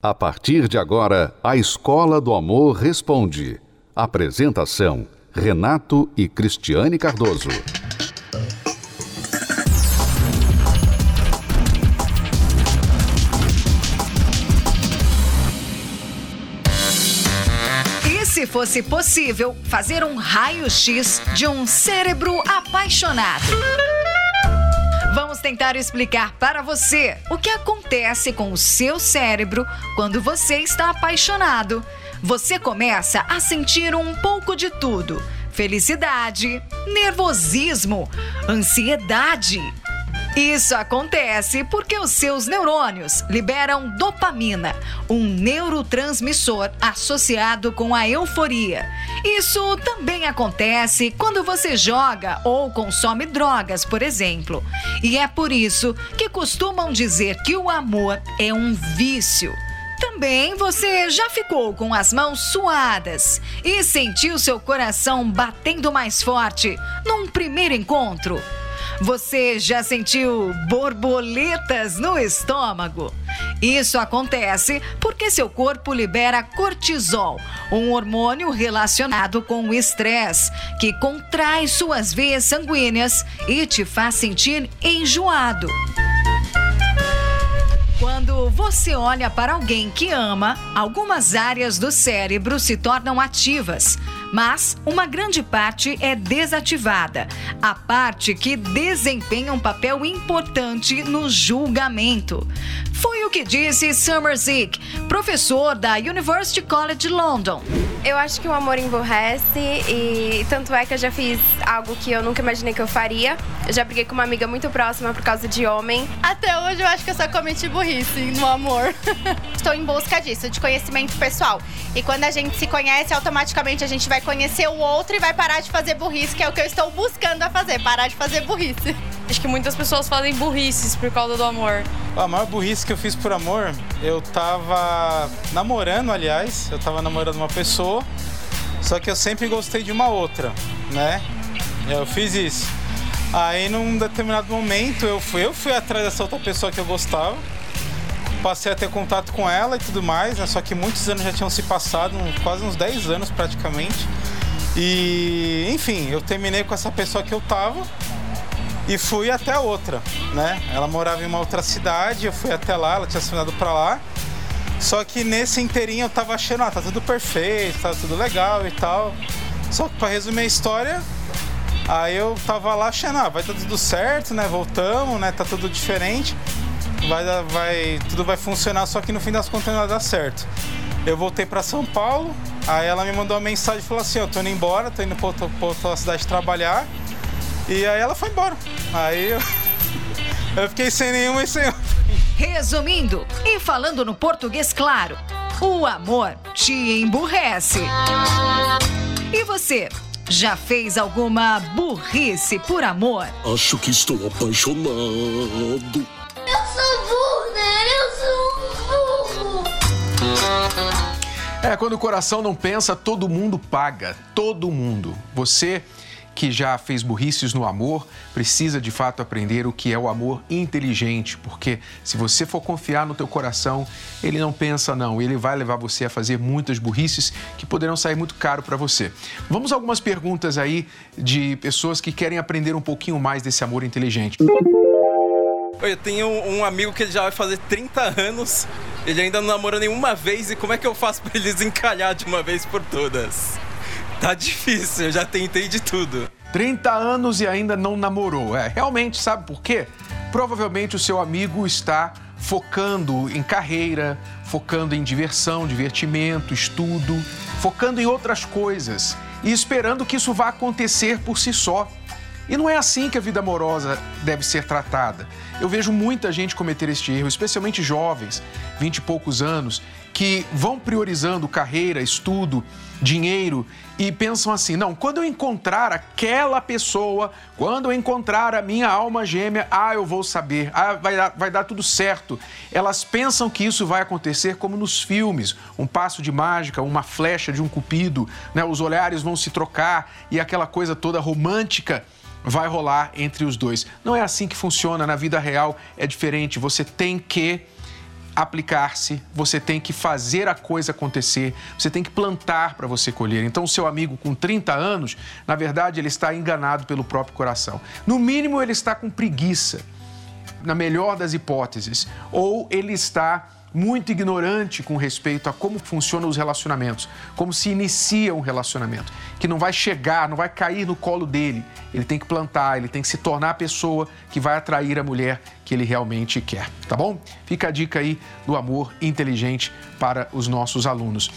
A partir de agora, a Escola do Amor Responde. Apresentação: Renato e Cristiane Cardoso. E se fosse possível fazer um raio-x de um cérebro apaixonado? Vamos tentar explicar para você o que acontece com o seu cérebro quando você está apaixonado. Você começa a sentir um pouco de tudo: felicidade, nervosismo, ansiedade isso acontece porque os seus neurônios liberam dopamina, um neurotransmissor associado com a euforia. Isso também acontece quando você joga ou consome drogas, por exemplo. E é por isso que costumam dizer que o amor é um vício. Também você já ficou com as mãos suadas e sentiu seu coração batendo mais forte num primeiro encontro? Você já sentiu borboletas no estômago? Isso acontece porque seu corpo libera cortisol, um hormônio relacionado com o estresse, que contrai suas veias sanguíneas e te faz sentir enjoado. Quando você olha para alguém que ama, algumas áreas do cérebro se tornam ativas, mas uma grande parte é desativada, a parte que desempenha um papel importante no julgamento. Foi o que disse Summer Zig, professor da University College London. Eu acho que o amor emborrece e tanto é que eu já fiz algo que eu nunca imaginei que eu faria. Eu já briguei com uma amiga muito próxima por causa de homem. Até hoje eu acho que eu só cometi burrice no amor. Estou em busca disso, de conhecimento pessoal. E quando a gente se conhece, automaticamente a gente vai conhecer o outro e vai parar de fazer burrice, que é o que eu estou buscando a fazer, parar de fazer burrice. Acho que muitas pessoas fazem burrices por causa do amor. A maior burrice que eu fiz por amor, eu tava namorando, aliás, eu tava namorando uma pessoa, só que eu sempre gostei de uma outra, né? Eu fiz isso. Aí num determinado momento eu fui, eu fui atrás dessa outra pessoa que eu gostava. Passei a ter contato com ela e tudo mais, né? Só que muitos anos já tinham se passado, quase uns 10 anos praticamente. E, enfim, eu terminei com essa pessoa que eu tava e fui até outra, né? Ela morava em uma outra cidade, eu fui até lá, ela tinha se mudado pra lá. Só que nesse inteirinho eu tava achando, ah, tá tudo perfeito, tá tudo legal e tal. Só que pra resumir a história, aí eu tava lá achando, ah, vai dar tudo certo, né? Voltamos, né? Tá tudo diferente. Vai, vai, tudo vai funcionar, só que no fim das contas não vai dar certo. Eu voltei para São Paulo, aí ela me mandou uma mensagem e falou assim, eu tô indo embora, tô indo pra outra, pra outra cidade trabalhar. E aí ela foi embora. Aí eu, eu fiquei sem nenhuma e sem outra. Resumindo e falando no português claro, o amor te emburrece. E você, já fez alguma burrice por amor? Acho que estou apaixonado. Eu sou burro, né? Eu sou burro. É, quando o coração não pensa, todo mundo paga. Todo mundo. Você que já fez burrices no amor, precisa de fato aprender o que é o amor inteligente, porque se você for confiar no teu coração, ele não pensa não, ele vai levar você a fazer muitas burrices que poderão sair muito caro para você. Vamos a algumas perguntas aí de pessoas que querem aprender um pouquinho mais desse amor inteligente. Eu tenho um amigo que já vai fazer 30 anos, ele ainda não namorou nenhuma vez, e como é que eu faço para ele desencalhar de uma vez por todas? Tá difícil, eu já tentei de tudo. 30 anos e ainda não namorou. É, realmente, sabe por quê? Provavelmente o seu amigo está focando em carreira, focando em diversão, divertimento, estudo, focando em outras coisas e esperando que isso vá acontecer por si só. E não é assim que a vida amorosa deve ser tratada. Eu vejo muita gente cometer este erro, especialmente jovens, vinte e poucos anos, que vão priorizando carreira, estudo, dinheiro e pensam assim: não, quando eu encontrar aquela pessoa, quando eu encontrar a minha alma gêmea, ah, eu vou saber, ah, vai dar, vai dar tudo certo. Elas pensam que isso vai acontecer como nos filmes: um passo de mágica, uma flecha de um cupido, né? os olhares vão se trocar e aquela coisa toda romântica vai rolar entre os dois. Não é assim que funciona na vida real, é diferente. Você tem que aplicar-se, você tem que fazer a coisa acontecer, você tem que plantar para você colher. Então, o seu amigo com 30 anos, na verdade, ele está enganado pelo próprio coração. No mínimo, ele está com preguiça, na melhor das hipóteses, ou ele está muito ignorante com respeito a como funcionam os relacionamentos, como se inicia um relacionamento, que não vai chegar, não vai cair no colo dele. Ele tem que plantar, ele tem que se tornar a pessoa que vai atrair a mulher que ele realmente quer, tá bom? Fica a dica aí do amor inteligente para os nossos alunos.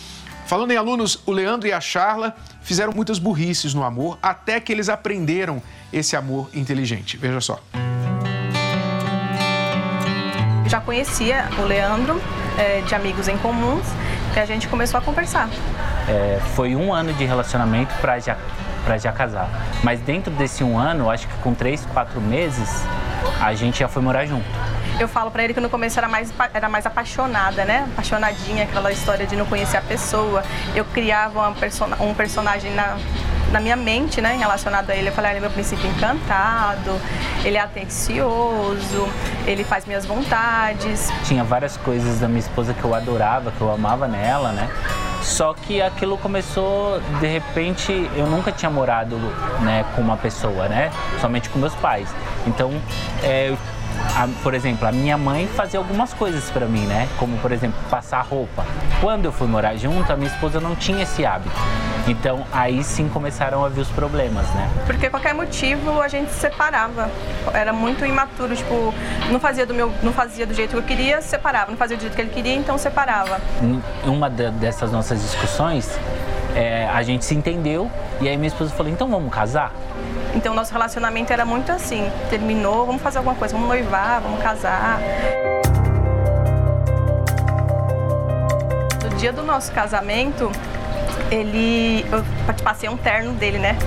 Falando em alunos, o Leandro e a Charla fizeram muitas burrices no amor até que eles aprenderam esse amor inteligente. Veja só já conhecia o Leandro é, de amigos em comuns e a gente começou a conversar. É, foi um ano de relacionamento para já para já casar. Mas dentro desse um ano, acho que com três, quatro meses, a gente já foi morar junto. Eu falo para ele que no começo era mais, era mais apaixonada, né? Apaixonadinha, aquela história de não conhecer a pessoa. Eu criava perso um personagem na, na minha mente, né, relacionado a ele. Eu falei, ah, ele é meu princípio encantado, ele é atencioso, ele faz minhas vontades. Tinha várias coisas da minha esposa que eu adorava, que eu amava nela, né? Só que aquilo começou, de repente, eu nunca tinha morado né, com uma pessoa, né? Somente com meus pais. Então, é, a, por exemplo, a minha mãe fazia algumas coisas para mim, né? Como, por exemplo, passar roupa. Quando eu fui morar junto, a minha esposa não tinha esse hábito. Então, aí sim começaram a vir os problemas, né? Porque qualquer motivo a gente se separava. Era muito imaturo, tipo, não fazia do meu, não fazia do jeito que eu queria, separava. Não fazia do jeito que ele queria, então separava. Em uma dessas nossas discussões, é, a gente se entendeu e aí minha esposa falou: então vamos casar? Então nosso relacionamento era muito assim: terminou, vamos fazer alguma coisa, vamos noivar, vamos casar. No dia do nosso casamento, ele. Eu passei um terno dele, né?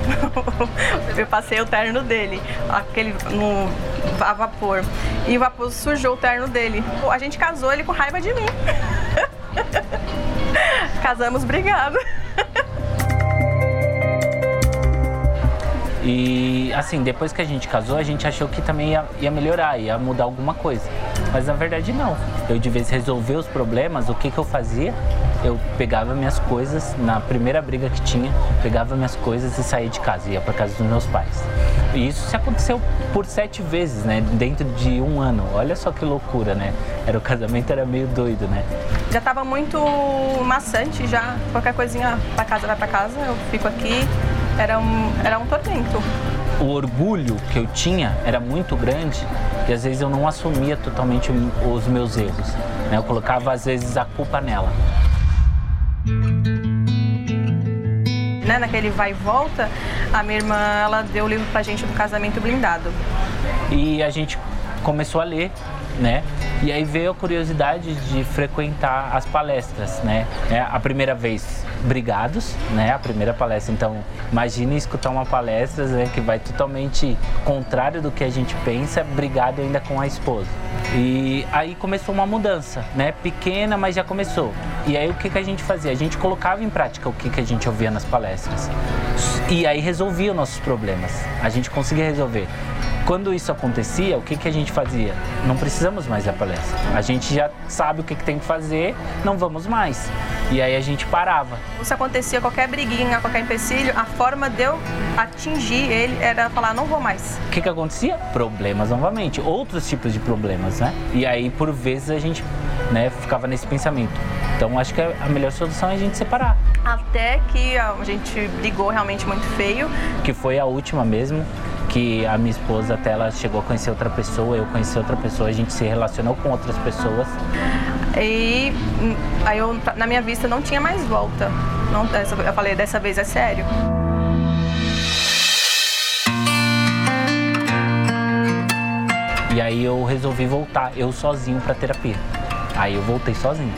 eu passei o terno dele, aquele no a vapor. E o vapor sujou o terno dele. A gente casou ele com raiva de mim. Casamos brigado. E assim, depois que a gente casou, a gente achou que também ia, ia, melhorar, ia mudar alguma coisa. Mas na verdade não. Eu de vez resolver os problemas, o que, que eu fazia? Eu pegava minhas coisas, na primeira briga que tinha, pegava minhas coisas e saía de casa, ia para casa dos meus pais. E isso se aconteceu por sete vezes, né? Dentro de um ano. Olha só que loucura, né? Era o casamento era meio doido, né? Já estava muito maçante já. Qualquer coisinha para casa vai para casa, eu fico aqui era um, era um tormento. O orgulho que eu tinha era muito grande e às vezes eu não assumia totalmente os meus erros. Né? Eu colocava às vezes a culpa nela. Né, naquele vai e volta, a minha irmã ela deu o livro pra gente do casamento blindado. E a gente começou a ler né? E aí veio a curiosidade de frequentar as palestras, né? É, a primeira vez, brigados, né? A primeira palestra. Então, imagine escutar uma palestra né, que vai totalmente contrário do que a gente pensa, brigado ainda com a esposa. E aí começou uma mudança, né? Pequena, mas já começou. E aí o que, que a gente fazia? A gente colocava em prática o que, que a gente ouvia nas palestras. E aí resolvia os nossos problemas. A gente conseguia resolver. Quando isso acontecia, o que, que a gente fazia? Não precisamos mais da palestra. A gente já sabe o que, que tem que fazer, não vamos mais. E aí a gente parava. Se acontecia qualquer briguinha, qualquer empecilho, a forma de eu atingir ele era falar, não vou mais. O que, que acontecia? Problemas novamente, outros tipos de problemas, né? E aí, por vezes, a gente né, ficava nesse pensamento. Então, acho que a melhor solução é a gente separar. Até que a gente brigou realmente muito feio. Que foi a última mesmo que a minha esposa até ela chegou a conhecer outra pessoa, eu conheci outra pessoa, a gente se relacionou com outras pessoas. E hum, aí eu, na minha vista não tinha mais volta. Não, eu falei, dessa vez é sério. E aí eu resolvi voltar, eu sozinho para terapia. Aí eu voltei sozinho.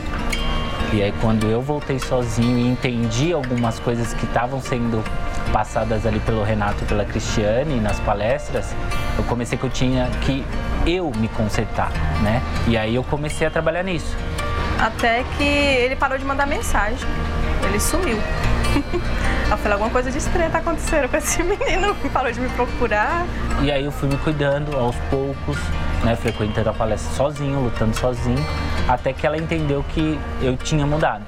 E aí quando eu voltei sozinho e entendi algumas coisas que estavam sendo passadas ali pelo Renato e pela Cristiane nas palestras, eu comecei que eu tinha que eu me consertar, né? E aí eu comecei a trabalhar nisso. Até que ele parou de mandar mensagem, ele sumiu. Eu falei, alguma coisa de estranha tá acontecendo com esse menino, parou de me procurar. E aí eu fui me cuidando aos poucos, né? Frequentando a palestra sozinho, lutando sozinho. Até que ela entendeu que eu tinha mudado.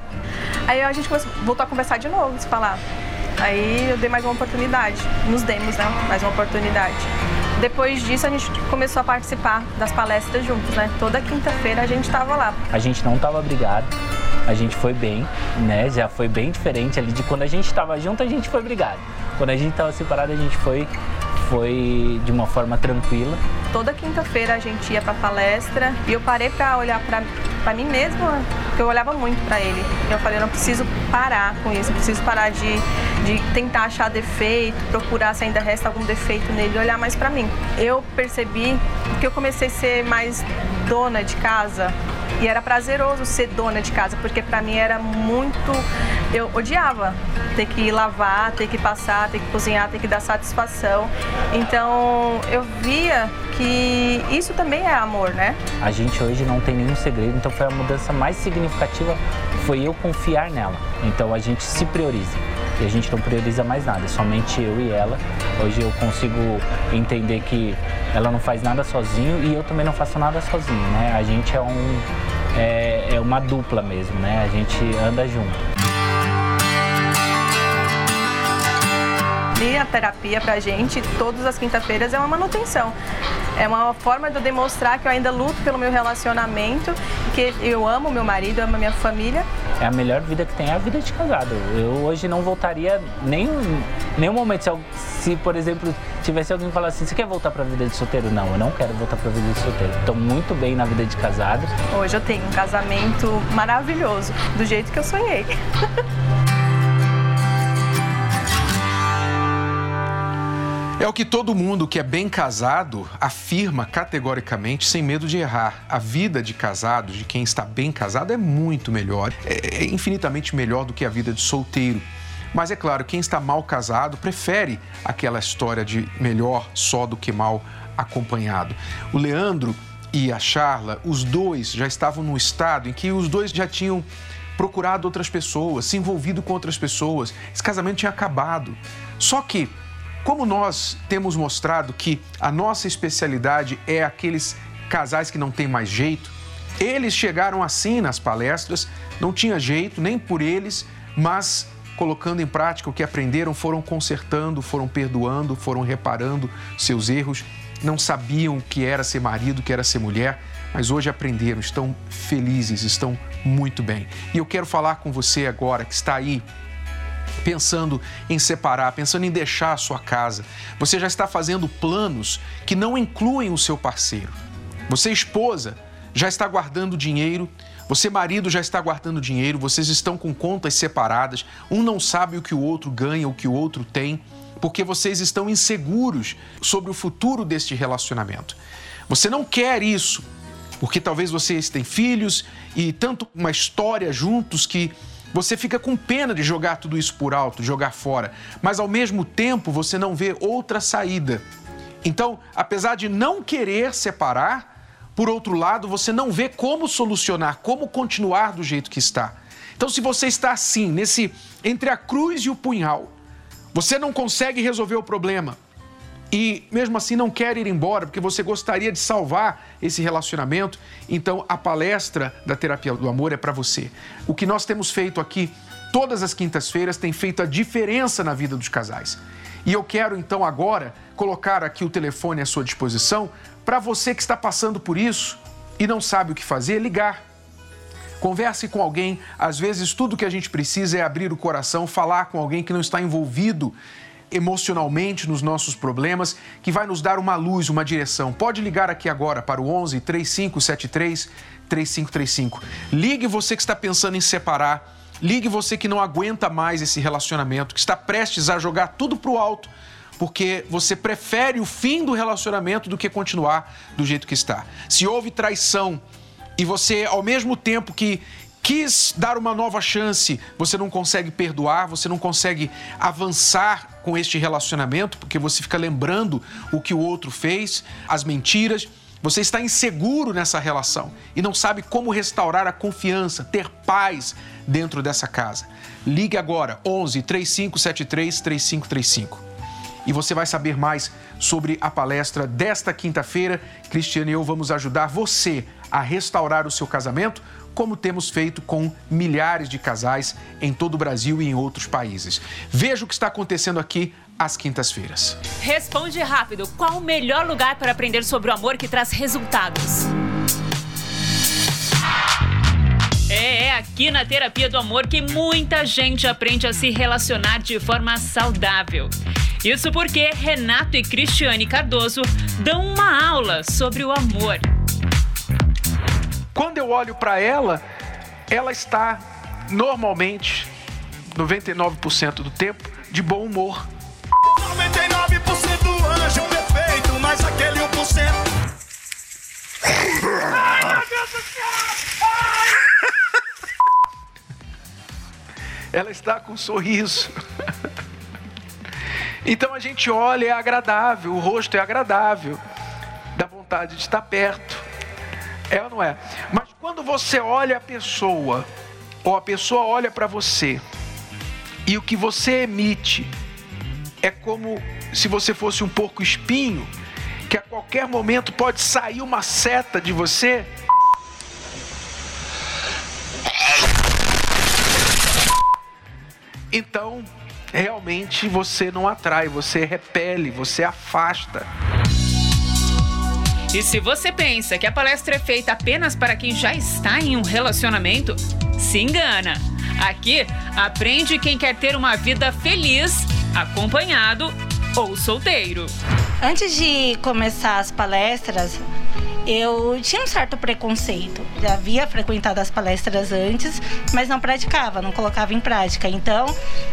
Aí a gente começou, voltou a conversar de novo, se falar. Aí eu dei mais uma oportunidade, nos demos, né? Mais uma oportunidade. Depois disso, a gente começou a participar das palestras juntos, né? Toda quinta-feira a gente estava lá. A gente não estava brigado, a gente foi bem, né? Já foi bem diferente ali de quando a gente estava junto, a gente foi brigado. Quando a gente estava separado, a gente foi foi de uma forma tranquila. Toda quinta-feira a gente ia para palestra e eu parei para olhar para mim mesma, eu olhava muito para ele. Eu falei, eu não preciso parar com isso, eu preciso parar de, de tentar achar defeito, procurar se ainda resta algum defeito nele, olhar mais para mim. Eu percebi que eu comecei a ser mais dona de casa, e era prazeroso ser dona de casa, porque para mim era muito. Eu odiava ter que lavar, ter que passar, ter que cozinhar, ter que dar satisfação. Então eu via que isso também é amor, né? A gente hoje não tem nenhum segredo, então foi a mudança mais significativa foi eu confiar nela. Então a gente se prioriza e a gente não prioriza mais nada, somente eu e ela. Hoje eu consigo entender que ela não faz nada sozinho e eu também não faço nada sozinho, né? A gente é um é, é uma dupla mesmo, né? A gente anda junto. E a terapia pra gente, todas as quinta-feiras, é uma manutenção. É uma forma de eu demonstrar que eu ainda luto pelo meu relacionamento, que eu amo meu marido, amo minha família. É a melhor vida que tem, é a vida de casado. Eu hoje não voltaria nem nenhum momento. Se, se, por exemplo, tivesse alguém falar assim, você quer voltar para a vida de solteiro? Não, eu não quero voltar para a vida de solteiro. Estou muito bem na vida de casado. Hoje eu tenho um casamento maravilhoso, do jeito que eu sonhei. É o que todo mundo que é bem casado afirma categoricamente, sem medo de errar. A vida de casado, de quem está bem casado, é muito melhor, é, é infinitamente melhor do que a vida de solteiro. Mas é claro, quem está mal casado prefere aquela história de melhor só do que mal acompanhado. O Leandro e a Charla, os dois já estavam num estado em que os dois já tinham procurado outras pessoas, se envolvido com outras pessoas. Esse casamento tinha acabado. Só que como nós temos mostrado que a nossa especialidade é aqueles casais que não têm mais jeito, eles chegaram assim nas palestras, não tinha jeito nem por eles, mas colocando em prática o que aprenderam, foram consertando, foram perdoando, foram reparando seus erros, não sabiam o que era ser marido, o que era ser mulher, mas hoje aprenderam, estão felizes, estão muito bem. E eu quero falar com você agora que está aí pensando em separar, pensando em deixar a sua casa. Você já está fazendo planos que não incluem o seu parceiro. Você, esposa, já está guardando dinheiro. Você, marido, já está guardando dinheiro. Vocês estão com contas separadas. Um não sabe o que o outro ganha, o que o outro tem, porque vocês estão inseguros sobre o futuro deste relacionamento. Você não quer isso, porque talvez vocês têm filhos e tanto uma história juntos que você fica com pena de jogar tudo isso por alto, de jogar fora, mas ao mesmo tempo você não vê outra saída. Então, apesar de não querer separar, por outro lado, você não vê como solucionar, como continuar do jeito que está. Então, se você está assim, nesse entre a cruz e o punhal, você não consegue resolver o problema, e mesmo assim não quer ir embora porque você gostaria de salvar esse relacionamento, então a palestra da terapia do amor é para você. O que nós temos feito aqui todas as quintas-feiras tem feito a diferença na vida dos casais. E eu quero então agora colocar aqui o telefone à sua disposição para você que está passando por isso e não sabe o que fazer, ligar. Converse com alguém, às vezes tudo que a gente precisa é abrir o coração, falar com alguém que não está envolvido emocionalmente nos nossos problemas, que vai nos dar uma luz, uma direção. Pode ligar aqui agora para o 11 3573 3535. Ligue você que está pensando em separar. Ligue você que não aguenta mais esse relacionamento, que está prestes a jogar tudo para o alto, porque você prefere o fim do relacionamento do que continuar do jeito que está. Se houve traição e você, ao mesmo tempo que quis dar uma nova chance, você não consegue perdoar, você não consegue avançar com este relacionamento, porque você fica lembrando o que o outro fez, as mentiras. Você está inseguro nessa relação e não sabe como restaurar a confiança, ter paz dentro dessa casa. Ligue agora 11 3573 3535. e você vai saber mais sobre a palestra desta quinta-feira. Cristiane e eu vamos ajudar você a restaurar o seu casamento, como temos feito com milhares de casais em todo o Brasil e em outros países. Veja o que está acontecendo aqui às quintas-feiras. Responde rápido: qual o melhor lugar para aprender sobre o amor que traz resultados? É, é aqui na Terapia do Amor que muita gente aprende a se relacionar de forma saudável. Isso porque Renato e Cristiane Cardoso dão uma aula sobre o amor. Quando eu olho para ela, ela está normalmente, 99% do tempo, de bom humor. 99% anjo perfeito, mas aquele 1%. Ai, meu Deus do céu! Ela está com um sorriso. Então a gente olha, é agradável, o rosto é agradável, dá vontade de estar perto. É ou não é? Mas quando você olha a pessoa, ou a pessoa olha para você, e o que você emite é como se você fosse um porco espinho, que a qualquer momento pode sair uma seta de você. Então, realmente você não atrai, você repele, você afasta. E se você pensa que a palestra é feita apenas para quem já está em um relacionamento, se engana. Aqui aprende quem quer ter uma vida feliz, acompanhado ou solteiro. Antes de começar as palestras, eu tinha um certo preconceito. Já havia frequentado as palestras antes, mas não praticava, não colocava em prática. Então,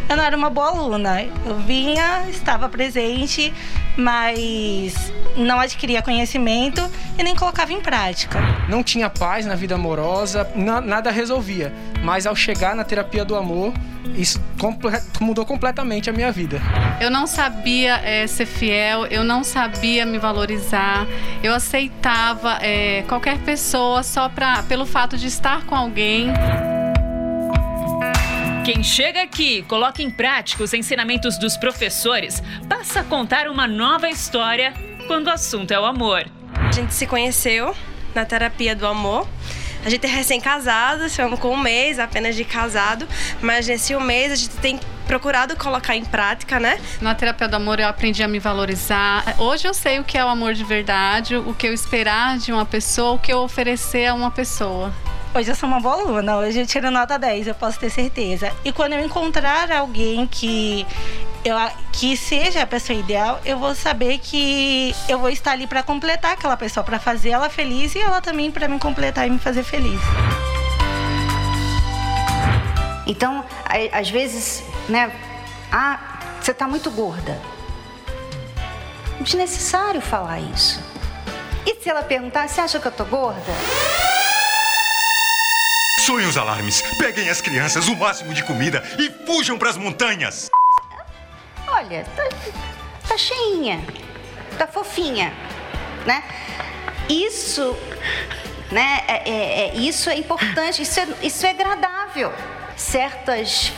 eu não era uma boa aluna. Eu vinha, estava presente, mas não adquiria conhecimento e nem colocava em prática. Não tinha paz na vida amorosa, nada resolvia. Mas ao chegar na terapia do amor, isso mudou completamente a minha vida. Eu não sabia é, ser fiel, eu não sabia me valorizar, eu aceitava é, qualquer pessoa só pra, pelo fato de estar com alguém. Quem chega aqui, coloca em prática os ensinamentos dos professores, passa a contar uma nova história quando o assunto é o amor. A gente se conheceu na terapia do amor. A gente é recém-casado, estamos com um mês apenas de casado, mas nesse um mês a gente tem procurado colocar em prática, né? Na terapia do amor eu aprendi a me valorizar. Hoje eu sei o que é o amor de verdade, o que eu esperar de uma pessoa, o que eu oferecer a uma pessoa. Hoje eu sou uma boa aluna, hoje eu tiro nota 10, eu posso ter certeza. E quando eu encontrar alguém que eu, que seja a pessoa ideal, eu vou saber que eu vou estar ali para completar aquela pessoa, para fazer ela feliz e ela também para me completar e me fazer feliz. Então, às vezes, né? Ah, você está muito gorda. Desnecessário falar isso. E se ela perguntar, você acha que eu tô gorda? Soem os alarmes. Peguem as crianças, o máximo de comida e fujam para as montanhas. Olha, tá, tá cheinha, tá fofinha, né? Isso, né? É, é, é, isso é importante, isso é, isso é agradável. Certas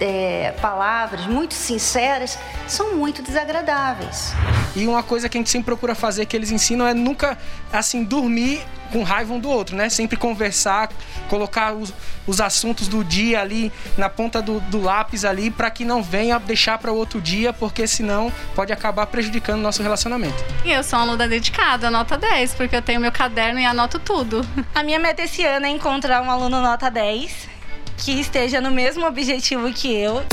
é, palavras muito sinceras são muito desagradáveis. E uma coisa que a gente sempre procura fazer que eles ensinam é nunca assim dormir com raiva um do outro, né? Sempre conversar, colocar os, os assuntos do dia ali na ponta do, do lápis ali para que não venha deixar para outro dia, porque senão pode acabar prejudicando o nosso relacionamento. E eu sou uma aluna dedicada, nota 10, porque eu tenho meu caderno e anoto tudo. A minha meta esse ano é encontrar um aluno nota 10 que esteja no mesmo objetivo que eu.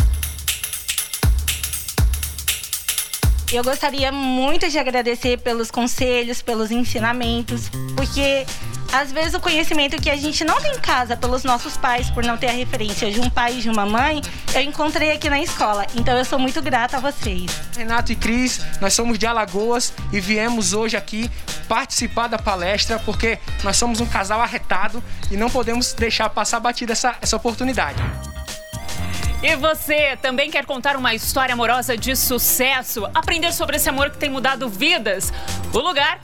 Eu gostaria muito de agradecer pelos conselhos, pelos ensinamentos, porque às vezes o conhecimento que a gente não tem em casa pelos nossos pais, por não ter a referência de um pai e de uma mãe, eu encontrei aqui na escola. Então eu sou muito grata a vocês. Renato e Cris, nós somos de Alagoas e viemos hoje aqui participar da palestra porque nós somos um casal arretado e não podemos deixar passar batida essa, essa oportunidade. E você também quer contar uma história amorosa de sucesso? Aprender sobre esse amor que tem mudado vidas? O lugar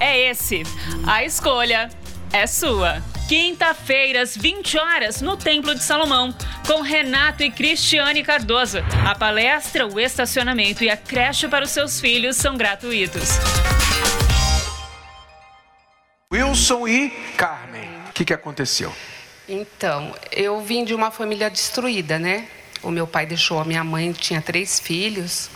é esse. A escolha é sua. quinta-feira, às 20 horas, no Templo de Salomão, com Renato e Cristiane Cardoso. A palestra, o estacionamento e a creche para os seus filhos são gratuitos. Wilson e Carmen, o que, que aconteceu? Então, eu vim de uma família destruída, né? O meu pai deixou a minha mãe, tinha três filhos.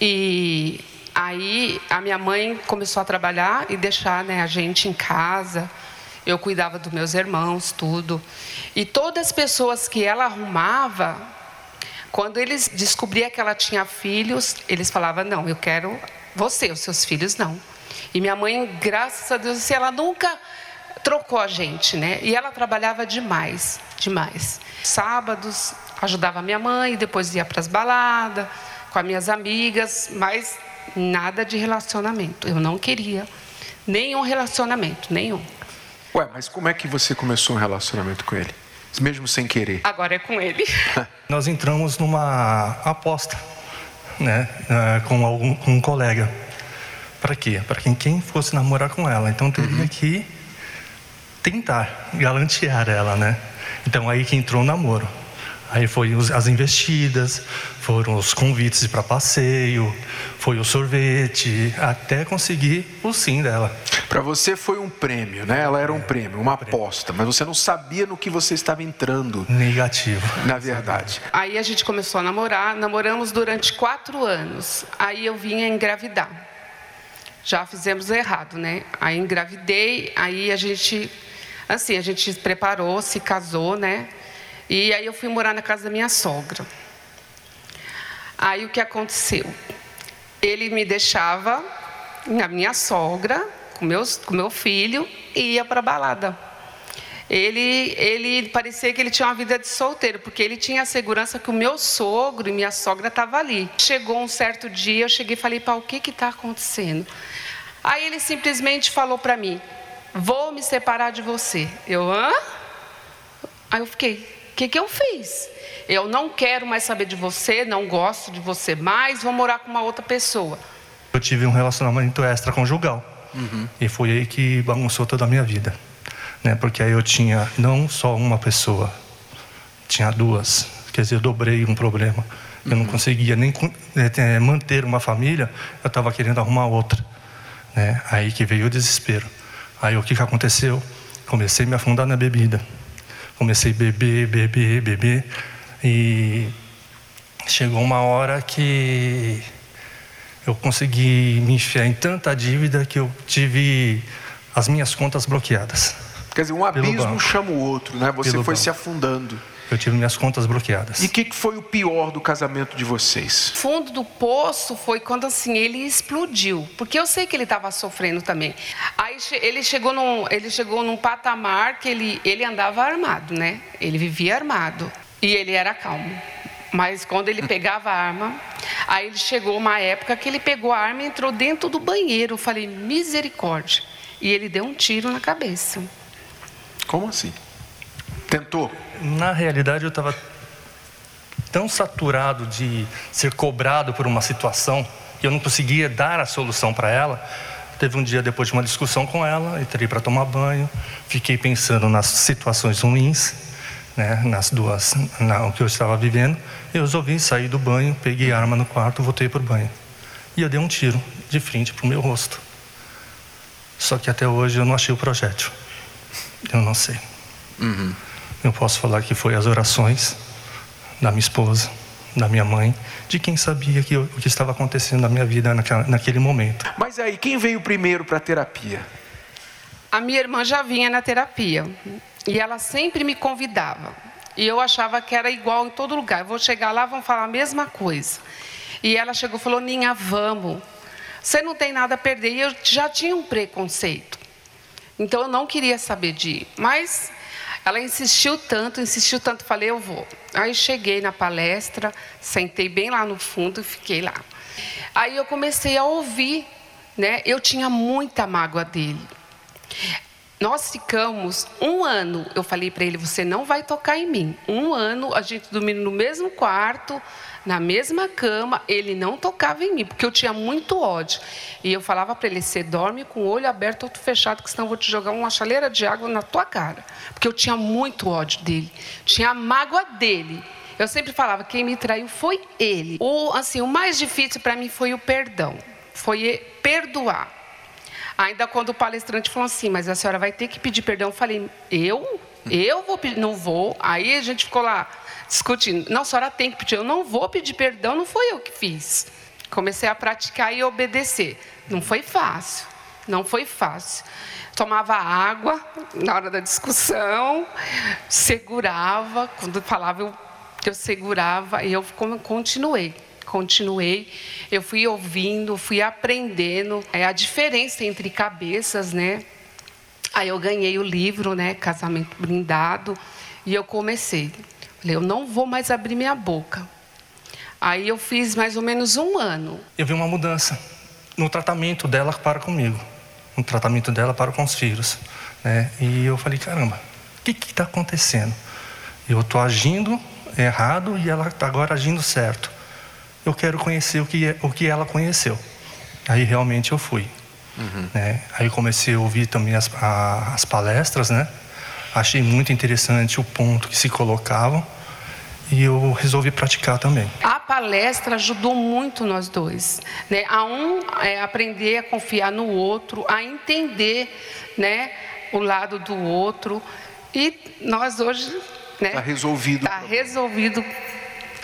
E aí a minha mãe começou a trabalhar e deixar né, a gente em casa. Eu cuidava dos meus irmãos, tudo. E todas as pessoas que ela arrumava, quando eles descobriam que ela tinha filhos, eles falavam: Não, eu quero você, os seus filhos não. E minha mãe, graças a Deus, assim, ela nunca trocou a gente, né? E ela trabalhava demais, demais. Sábados ajudava minha mãe, depois ia para as baladas com as minhas amigas, mas nada de relacionamento. Eu não queria nenhum relacionamento, nenhum. Ué, mas como é que você começou um relacionamento com ele? Mesmo sem querer? Agora é com ele. Nós entramos numa aposta, né, eh, com algum, com um colega. Para quê? Para quem, quem fosse namorar com ela. Então teria uhum. que tentar galantear ela, né? Então aí que entrou o namoro. Aí foi as investidas, foram os convites para passeio, foi o sorvete, até conseguir o sim dela. Para você foi um prêmio, né? Ela era um é, prêmio, uma aposta, mas você não sabia no que você estava entrando. Negativo. Na verdade. Aí a gente começou a namorar, namoramos durante quatro anos. Aí eu vinha engravidar. Já fizemos errado, né? Aí engravidei, aí a gente, assim, a gente se preparou, se casou, né? E aí eu fui morar na casa da minha sogra. Aí o que aconteceu? Ele me deixava a minha sogra com, meus, com meu filho e ia para balada. Ele, ele parecia que ele tinha uma vida de solteiro, porque ele tinha a segurança que o meu sogro e minha sogra estavam ali. Chegou um certo dia, eu cheguei e falei, para o que está acontecendo? Aí ele simplesmente falou para mim, vou me separar de você. Eu, hã? Aí eu fiquei, o que, que eu fiz? Eu não quero mais saber de você, não gosto de você mais, vou morar com uma outra pessoa. Eu tive um relacionamento extraconjugal. Uhum. E foi aí que bagunçou toda a minha vida. Né? Porque aí eu tinha não só uma pessoa, tinha duas. Quer dizer, eu dobrei um problema. Eu não conseguia nem é, manter uma família, eu estava querendo arrumar outra. Né? Aí que veio o desespero. Aí o que, que aconteceu? Comecei a me afundar na bebida comecei a beber, beber, beber. E chegou uma hora que eu consegui me enfiar em tanta dívida que eu tive as minhas contas bloqueadas. Quer dizer, um abismo chama o outro, né? Você foi banco. se afundando. Eu tive minhas contas bloqueadas. E o que, que foi o pior do casamento de vocês? Fundo do poço foi quando assim ele explodiu, porque eu sei que ele estava sofrendo também. Aí ele chegou num, ele chegou num patamar que ele, ele andava armado, né? Ele vivia armado e ele era calmo. Mas quando ele pegava a arma, aí ele chegou uma época que ele pegou a arma e entrou dentro do banheiro. Eu falei, misericórdia. E ele deu um tiro na cabeça. Como assim? Tentou? na realidade eu estava tão saturado de ser cobrado por uma situação que eu não conseguia dar a solução para ela. Teve um dia depois de uma discussão com ela, entrei para tomar banho, fiquei pensando nas situações ruins, né, nas duas, na, o que eu estava vivendo. Eu resolvi sair do banho, peguei a arma no quarto, voltei para o banho. E eu dei um tiro de frente para o meu rosto. Só que até hoje eu não achei o projétil. Eu não sei. Uhum. Eu posso falar que foi as orações da minha esposa, da minha mãe, de quem sabia que, o que estava acontecendo na minha vida naquela, naquele momento. Mas aí, quem veio primeiro para a terapia? A minha irmã já vinha na terapia e ela sempre me convidava. E eu achava que era igual em todo lugar. Eu vou chegar lá, vão falar a mesma coisa. E ela chegou e falou: Ninha, vamos. Você não tem nada a perder. E eu já tinha um preconceito. Então eu não queria saber de ir. Mas ela insistiu tanto, insistiu tanto, falei, eu vou. Aí cheguei na palestra, sentei bem lá no fundo e fiquei lá. Aí eu comecei a ouvir, né? Eu tinha muita mágoa dele. Nós ficamos um ano. Eu falei para ele: você não vai tocar em mim. Um ano, a gente dormindo no mesmo quarto, na mesma cama. Ele não tocava em mim, porque eu tinha muito ódio. E eu falava para ele: você dorme com o olho aberto, outro fechado, que senão eu vou te jogar uma chaleira de água na tua cara. Porque eu tinha muito ódio dele, tinha a mágoa dele. Eu sempre falava: quem me traiu foi ele. O, assim, o mais difícil para mim foi o perdão, foi perdoar. Ainda quando o palestrante falou assim, mas a senhora vai ter que pedir perdão, eu falei, eu? Eu vou pedir? Não vou. Aí a gente ficou lá discutindo. Não, a senhora tem que pedir. Eu não vou pedir perdão, não foi eu que fiz. Comecei a praticar e obedecer. Não foi fácil. Não foi fácil. Tomava água na hora da discussão, segurava. Quando falava, eu, eu segurava e eu continuei continuei, eu fui ouvindo, fui aprendendo é, a diferença entre cabeças, né? Aí eu ganhei o livro, né, Casamento Blindado, e eu comecei. Falei, eu não vou mais abrir minha boca. Aí eu fiz mais ou menos um ano. Eu vi uma mudança no tratamento dela para comigo, no tratamento dela para com os filhos, né? E eu falei, caramba, o que está acontecendo? Eu estou agindo errado e ela está agora agindo certo eu quero conhecer o que, é, o que ela conheceu. Aí realmente eu fui. Uhum. Né? Aí comecei a ouvir também as, a, as palestras, né? Achei muito interessante o ponto que se colocavam e eu resolvi praticar também. A palestra ajudou muito nós dois, né? A um é, aprender a confiar no outro, a entender, né, o lado do outro e nós hoje, né? Está resolvido. Está resolvido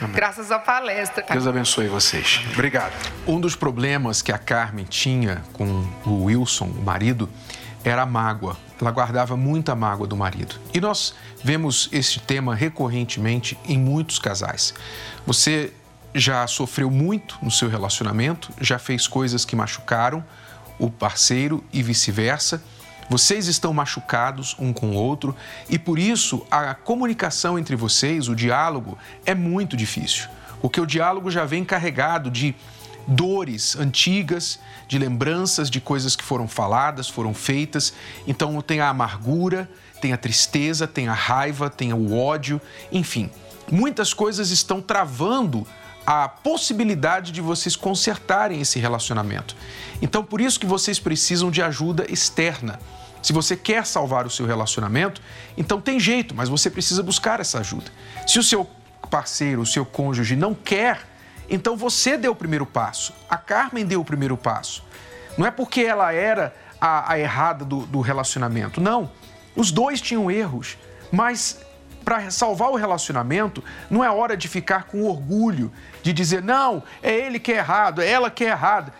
Amém. Graças à palestra. Deus abençoe vocês. Obrigado. Um dos problemas que a Carmen tinha com o Wilson, o marido, era a mágoa. Ela guardava muita mágoa do marido. E nós vemos esse tema recorrentemente em muitos casais. Você já sofreu muito no seu relacionamento, já fez coisas que machucaram o parceiro e vice-versa vocês estão machucados um com o outro e por isso a comunicação entre vocês, o diálogo, é muito difícil. Porque o diálogo já vem carregado de dores antigas, de lembranças de coisas que foram faladas, foram feitas. Então tem a amargura, tem a tristeza, tem a raiva, tem o ódio, enfim. Muitas coisas estão travando a possibilidade de vocês consertarem esse relacionamento. Então, por isso que vocês precisam de ajuda externa. Se você quer salvar o seu relacionamento, então tem jeito, mas você precisa buscar essa ajuda. Se o seu parceiro, o seu cônjuge não quer, então você deu o primeiro passo. A Carmen deu o primeiro passo. Não é porque ela era a, a errada do, do relacionamento. Não. Os dois tinham erros, mas para salvar o relacionamento, não é hora de ficar com orgulho, de dizer, não, é ele que é errado, é ela que é errada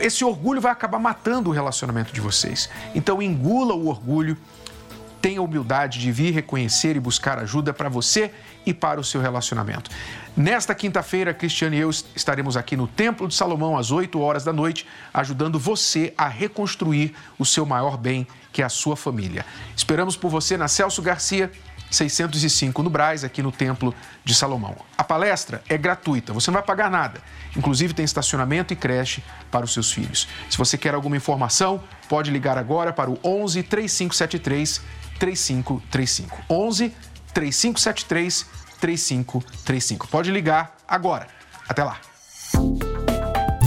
esse orgulho vai acabar matando o relacionamento de vocês. Então engula o orgulho, tenha humildade de vir reconhecer e buscar ajuda para você e para o seu relacionamento. Nesta quinta-feira, Cristiane e eu estaremos aqui no Templo de Salomão às 8 horas da noite, ajudando você a reconstruir o seu maior bem, que é a sua família. Esperamos por você na Celso Garcia 605 no Braz, aqui no Templo de Salomão. A palestra é gratuita, você não vai pagar nada. Inclusive tem estacionamento e creche para os seus filhos. Se você quer alguma informação, pode ligar agora para o 11 3573 3535. 11 3573 3535. Pode ligar agora. Até lá.